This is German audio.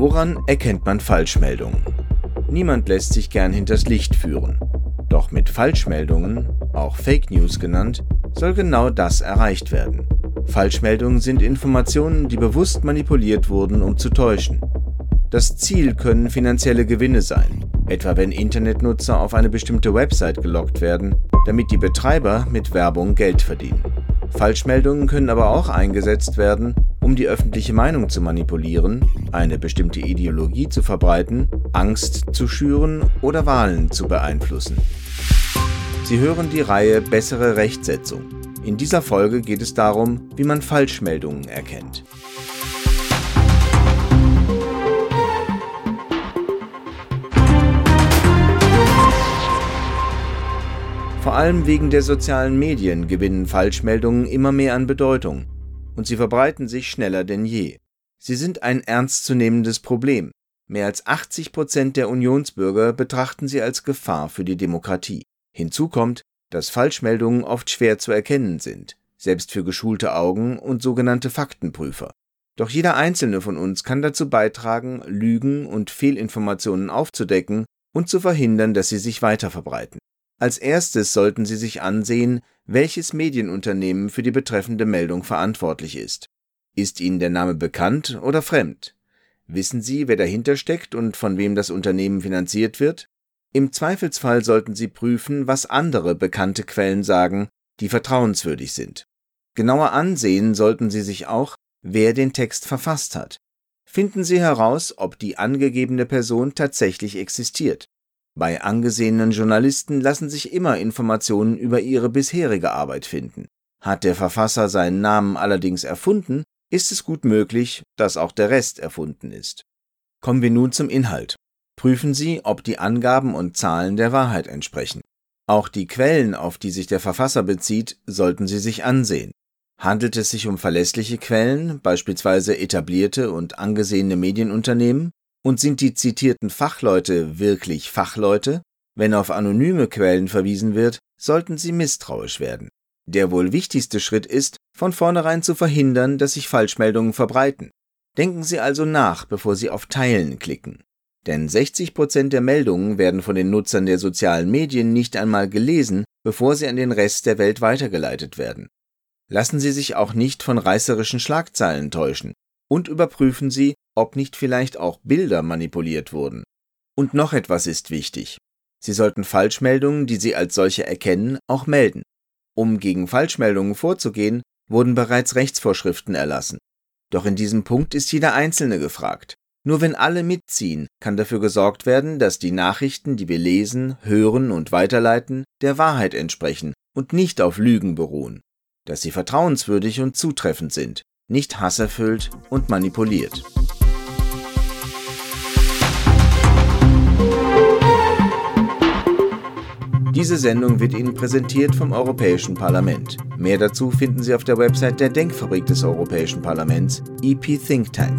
Woran erkennt man Falschmeldungen? Niemand lässt sich gern hinters Licht führen. Doch mit Falschmeldungen, auch Fake News genannt, soll genau das erreicht werden. Falschmeldungen sind Informationen, die bewusst manipuliert wurden, um zu täuschen. Das Ziel können finanzielle Gewinne sein, etwa wenn Internetnutzer auf eine bestimmte Website gelockt werden, damit die Betreiber mit Werbung Geld verdienen. Falschmeldungen können aber auch eingesetzt werden, um die öffentliche Meinung zu manipulieren, eine bestimmte Ideologie zu verbreiten, Angst zu schüren oder Wahlen zu beeinflussen. Sie hören die Reihe Bessere Rechtsetzung. In dieser Folge geht es darum, wie man Falschmeldungen erkennt. Vor allem wegen der sozialen Medien gewinnen Falschmeldungen immer mehr an Bedeutung und sie verbreiten sich schneller denn je. Sie sind ein ernstzunehmendes Problem. Mehr als 80 Prozent der Unionsbürger betrachten sie als Gefahr für die Demokratie. Hinzu kommt, dass Falschmeldungen oft schwer zu erkennen sind, selbst für geschulte Augen und sogenannte Faktenprüfer. Doch jeder einzelne von uns kann dazu beitragen, Lügen und Fehlinformationen aufzudecken und zu verhindern, dass sie sich weiterverbreiten. Als erstes sollten Sie sich ansehen, welches Medienunternehmen für die betreffende Meldung verantwortlich ist. Ist Ihnen der Name bekannt oder fremd? Wissen Sie, wer dahinter steckt und von wem das Unternehmen finanziert wird? Im Zweifelsfall sollten Sie prüfen, was andere bekannte Quellen sagen, die vertrauenswürdig sind. Genauer ansehen sollten Sie sich auch, wer den Text verfasst hat. Finden Sie heraus, ob die angegebene Person tatsächlich existiert. Bei angesehenen Journalisten lassen sich immer Informationen über ihre bisherige Arbeit finden. Hat der Verfasser seinen Namen allerdings erfunden, ist es gut möglich, dass auch der Rest erfunden ist. Kommen wir nun zum Inhalt. Prüfen Sie, ob die Angaben und Zahlen der Wahrheit entsprechen. Auch die Quellen, auf die sich der Verfasser bezieht, sollten Sie sich ansehen. Handelt es sich um verlässliche Quellen, beispielsweise etablierte und angesehene Medienunternehmen? Und sind die zitierten Fachleute wirklich Fachleute? Wenn auf anonyme Quellen verwiesen wird, sollten Sie misstrauisch werden. Der wohl wichtigste Schritt ist, von vornherein zu verhindern, dass sich Falschmeldungen verbreiten. Denken Sie also nach, bevor Sie auf Teilen klicken. Denn 60 Prozent der Meldungen werden von den Nutzern der sozialen Medien nicht einmal gelesen, bevor sie an den Rest der Welt weitergeleitet werden. Lassen Sie sich auch nicht von reißerischen Schlagzeilen täuschen und überprüfen Sie, ob nicht vielleicht auch Bilder manipuliert wurden. Und noch etwas ist wichtig. Sie sollten Falschmeldungen, die Sie als solche erkennen, auch melden. Um gegen Falschmeldungen vorzugehen, wurden bereits Rechtsvorschriften erlassen. Doch in diesem Punkt ist jeder Einzelne gefragt. Nur wenn alle mitziehen, kann dafür gesorgt werden, dass die Nachrichten, die wir lesen, hören und weiterleiten, der Wahrheit entsprechen und nicht auf Lügen beruhen, dass sie vertrauenswürdig und zutreffend sind nicht hasserfüllt und manipuliert. Diese Sendung wird Ihnen präsentiert vom Europäischen Parlament. Mehr dazu finden Sie auf der Website der Denkfabrik des Europäischen Parlaments, EP Think Tank.